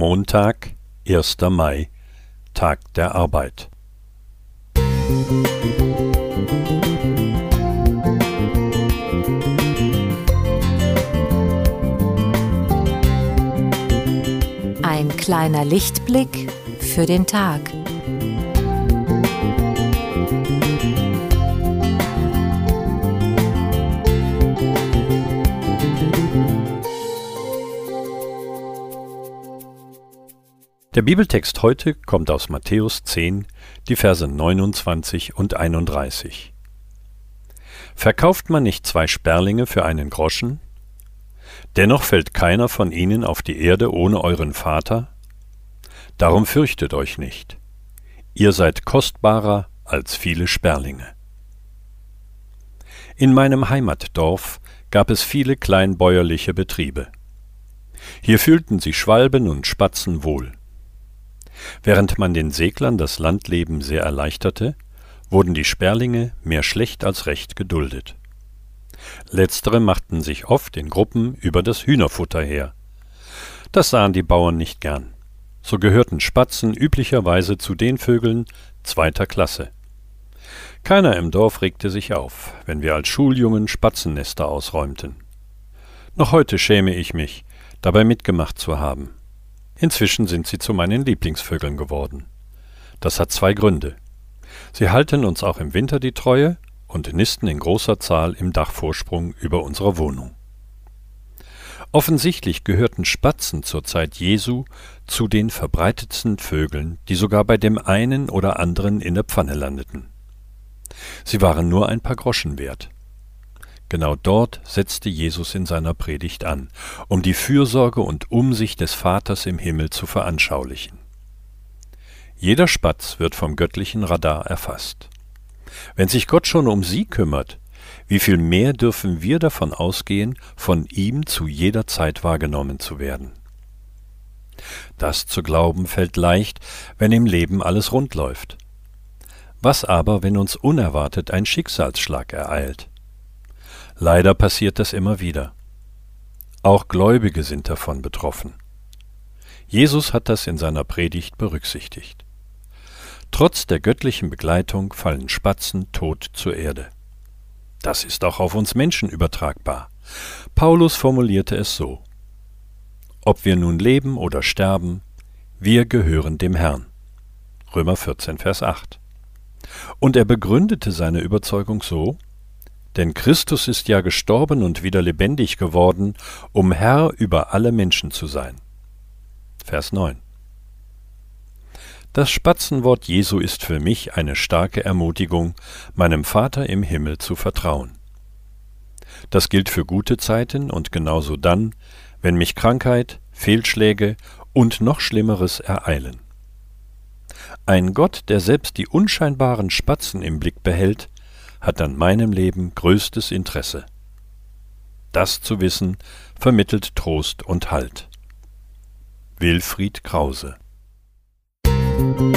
Montag, 1. Mai, Tag der Arbeit. Ein kleiner Lichtblick für den Tag. Der Bibeltext heute kommt aus Matthäus 10, die Verse 29 und 31. Verkauft man nicht zwei Sperlinge für einen Groschen? Dennoch fällt keiner von ihnen auf die Erde ohne euren Vater? Darum fürchtet euch nicht. Ihr seid kostbarer als viele Sperlinge. In meinem Heimatdorf gab es viele kleinbäuerliche Betriebe. Hier fühlten sich Schwalben und Spatzen wohl. Während man den Seglern das Landleben sehr erleichterte, wurden die Sperlinge mehr schlecht als recht geduldet. Letztere machten sich oft in Gruppen über das Hühnerfutter her. Das sahen die Bauern nicht gern. So gehörten Spatzen üblicherweise zu den Vögeln zweiter Klasse. Keiner im Dorf regte sich auf, wenn wir als Schuljungen Spatzennester ausräumten. Noch heute schäme ich mich, dabei mitgemacht zu haben. Inzwischen sind sie zu meinen Lieblingsvögeln geworden. Das hat zwei Gründe. Sie halten uns auch im Winter die Treue und nisten in großer Zahl im Dachvorsprung über unserer Wohnung. Offensichtlich gehörten Spatzen zur Zeit Jesu zu den verbreitetsten Vögeln, die sogar bei dem einen oder anderen in der Pfanne landeten. Sie waren nur ein paar Groschen wert. Genau dort setzte Jesus in seiner Predigt an, um die Fürsorge und Umsicht des Vaters im Himmel zu veranschaulichen. Jeder Spatz wird vom göttlichen Radar erfasst. Wenn sich Gott schon um sie kümmert, wie viel mehr dürfen wir davon ausgehen, von ihm zu jeder Zeit wahrgenommen zu werden? Das zu glauben fällt leicht, wenn im Leben alles rund läuft. Was aber, wenn uns unerwartet ein Schicksalsschlag ereilt? Leider passiert das immer wieder. Auch Gläubige sind davon betroffen. Jesus hat das in seiner Predigt berücksichtigt. Trotz der göttlichen Begleitung fallen Spatzen tot zur Erde. Das ist auch auf uns Menschen übertragbar. Paulus formulierte es so Ob wir nun leben oder sterben, wir gehören dem Herrn. Römer 14, Vers 8. Und er begründete seine Überzeugung so denn Christus ist ja gestorben und wieder lebendig geworden, um Herr über alle Menschen zu sein. Vers 9. Das Spatzenwort Jesu ist für mich eine starke Ermutigung, meinem Vater im Himmel zu vertrauen. Das gilt für gute Zeiten und genauso dann, wenn mich Krankheit, Fehlschläge und noch Schlimmeres ereilen. Ein Gott, der selbst die unscheinbaren Spatzen im Blick behält, hat an meinem Leben größtes Interesse. Das zu wissen vermittelt Trost und Halt. Wilfried Krause Musik